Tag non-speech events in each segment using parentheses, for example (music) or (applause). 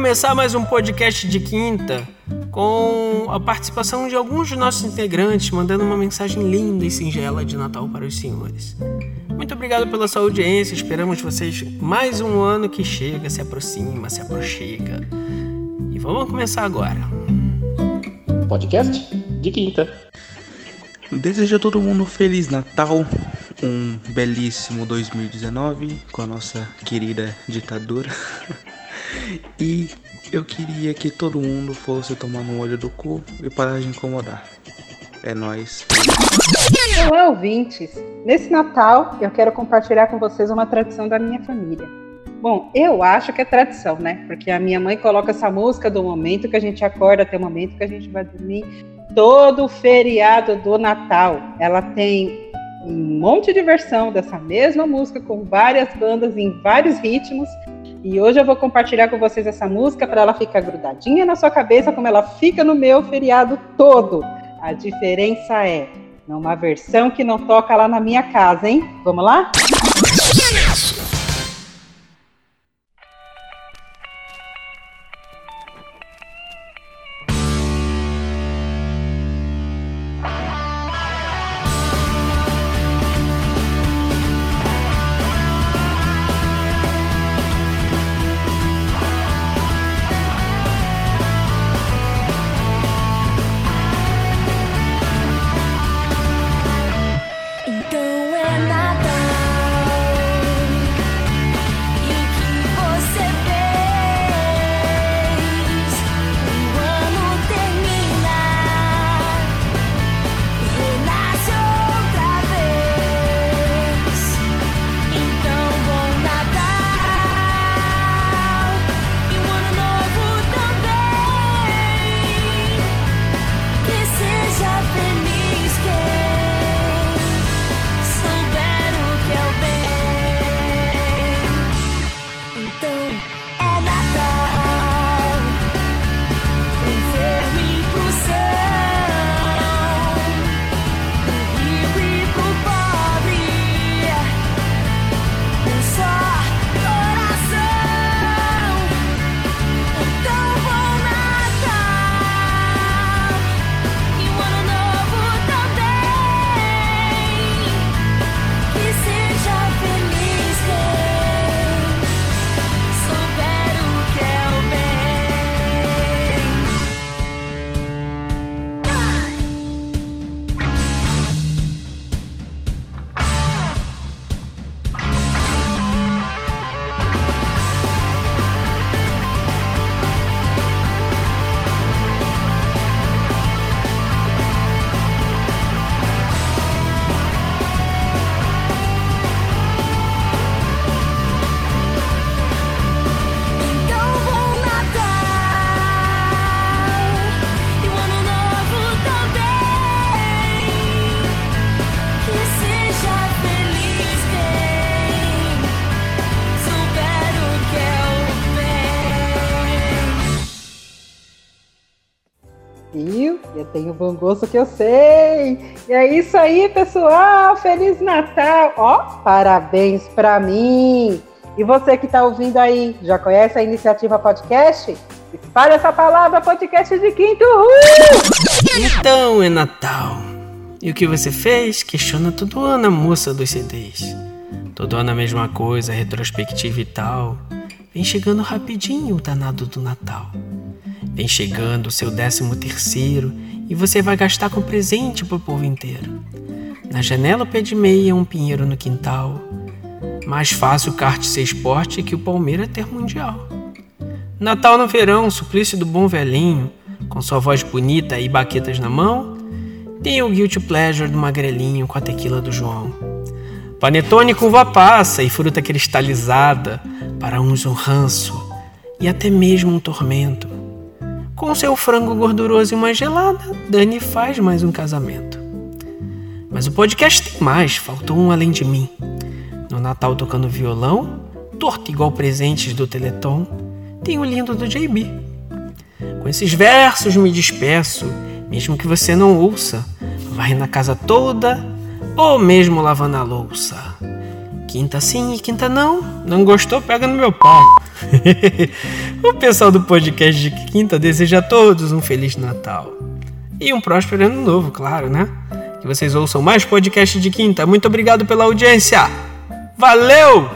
começar mais um podcast de quinta com a participação de alguns de nossos integrantes mandando uma mensagem linda e singela de Natal para os senhores. Muito obrigado pela sua audiência, esperamos vocês mais um ano que chega, se aproxima, se aproxima. E vamos começar agora. Podcast de quinta. Desejo a todo mundo um Feliz Natal, um belíssimo 2019 com a nossa querida ditadura. (laughs) e eu queria que todo mundo fosse tomar no olho do cu e parar de incomodar. É nóis. Olá, ouvintes! Nesse Natal, eu quero compartilhar com vocês uma tradição da minha família. Bom, eu acho que é tradição, né? Porque a minha mãe coloca essa música do momento que a gente acorda até o momento que a gente vai dormir todo o feriado do Natal. Ela tem um monte de versão dessa mesma música com várias bandas em vários ritmos. E hoje eu vou compartilhar com vocês essa música para ela ficar grudadinha na sua cabeça, como ela fica no meu feriado todo. A diferença é numa versão que não toca lá na minha casa, hein? Vamos lá? Eu tenho bom gosto que eu sei. E é isso aí, pessoal. Feliz Natal. Ó, parabéns para mim. E você que está ouvindo aí, já conhece a iniciativa podcast? Espalhe essa palavra, podcast de quinto. Uhul! Então é Natal. E o que você fez? Questiona todo ano a moça dos CDs. Todo ano a mesma coisa, retrospectiva e tal. Vem chegando rapidinho o danado do Natal. Vem chegando o seu décimo terceiro e você vai gastar com presente pro povo inteiro. Na janela o pé de meia, um pinheiro no quintal. Mais fácil o kart ser esporte que o Palmeiras ter mundial. Natal no verão, suplício do bom velhinho, com sua voz bonita e baquetas na mão. Tem o guilty pleasure do magrelinho com a tequila do João. Panetone com uva passa e fruta cristalizada, para uns um ranço e até mesmo um tormento. Com seu frango gorduroso e uma gelada, Dani faz mais um casamento. Mas o podcast tem mais, faltou um além de mim. No Natal tocando violão, torto igual presentes do Teleton, tem o lindo do JB. Com esses versos me despeço, mesmo que você não ouça, vai na casa toda ou mesmo lavando a louça. Quinta sim e quinta não. Não gostou? Pega no meu pau. (laughs) o pessoal do podcast de quinta deseja a todos um Feliz Natal. E um próspero ano novo, claro, né? Que vocês ouçam mais podcast de quinta. Muito obrigado pela audiência. Valeu!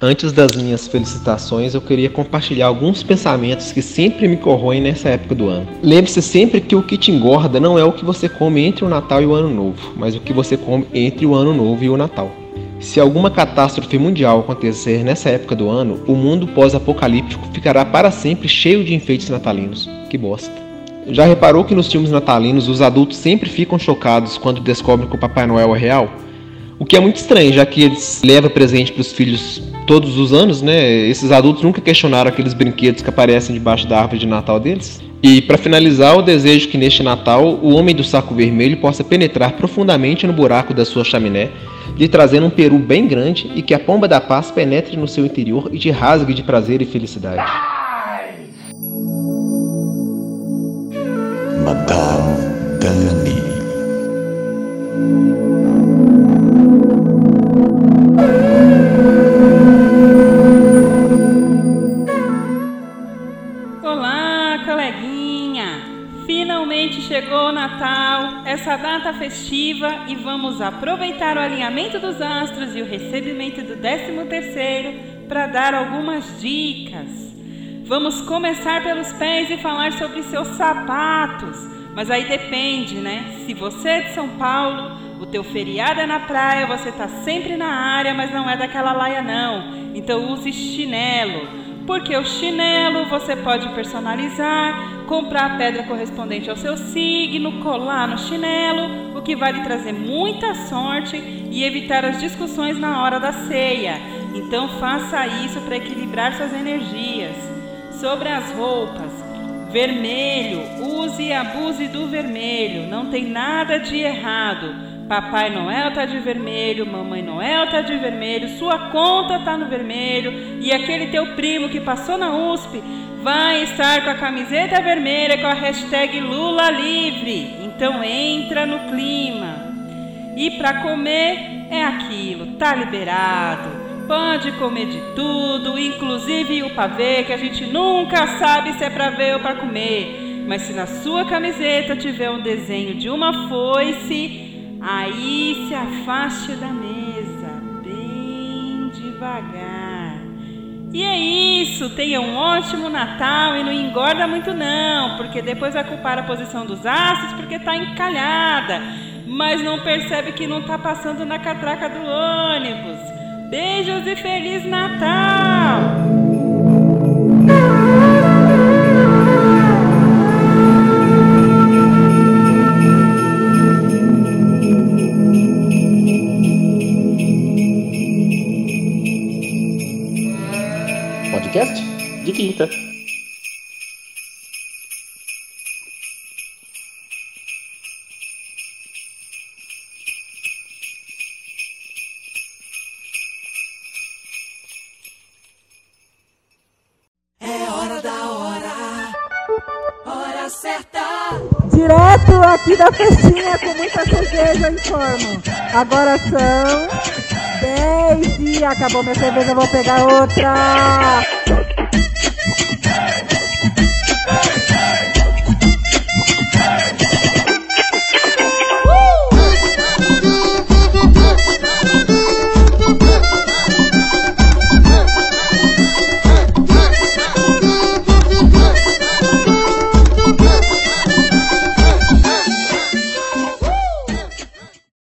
Antes das minhas felicitações, eu queria compartilhar alguns pensamentos que sempre me corroem nessa época do ano. Lembre-se sempre que o que te engorda não é o que você come entre o Natal e o Ano Novo, mas o que você come entre o Ano Novo e o Natal. Se alguma catástrofe mundial acontecer nessa época do ano, o mundo pós-apocalíptico ficará para sempre cheio de enfeites natalinos. Que bosta. Já reparou que nos filmes natalinos os adultos sempre ficam chocados quando descobrem que o Papai Noel é real? O que é muito estranho, já que eles levam presente para os filhos todos os anos, né? Esses adultos nunca questionaram aqueles brinquedos que aparecem debaixo da árvore de Natal deles. E para finalizar, eu desejo que neste Natal o homem do saco vermelho possa penetrar profundamente no buraco da sua chaminé lhe trazendo um peru bem grande e que a pomba da paz penetre no seu interior e te rasgue de prazer e felicidade. Madame Dani. chegou o Natal, essa data festiva, e vamos aproveitar o alinhamento dos astros e o recebimento do 13 terceiro para dar algumas dicas. Vamos começar pelos pés e falar sobre seus sapatos. Mas aí depende, né? Se você é de São Paulo, o teu feriado é na praia, você tá sempre na área, mas não é daquela laia não. Então use chinelo porque o chinelo você pode personalizar, comprar a pedra correspondente ao seu signo, colar no chinelo, o que vai lhe trazer muita sorte e evitar as discussões na hora da ceia. Então faça isso para equilibrar suas energias. Sobre as roupas, vermelho, use e abuse do vermelho, não tem nada de errado. Papai Noel tá de vermelho, Mamãe Noel tá de vermelho, sua conta tá no vermelho e aquele teu primo que passou na USP vai estar com a camiseta vermelha com a hashtag Lula Livre. Então entra no clima. E para comer é aquilo, tá liberado. Pode comer de tudo, inclusive o pavê, que a gente nunca sabe se é para ver ou para comer. Mas se na sua camiseta tiver um desenho de uma foice, Aí se afaste da mesa, bem devagar. E é isso, tenha um ótimo Natal e não engorda muito não, porque depois vai culpar a posição dos astros porque está encalhada, mas não percebe que não está passando na catraca do ônibus. Beijos e Feliz Natal! podcast de quinta. Direto aqui da festinha com muita cerveja, informo. Agora são 10 e acabou minha cerveja, vou pegar outra.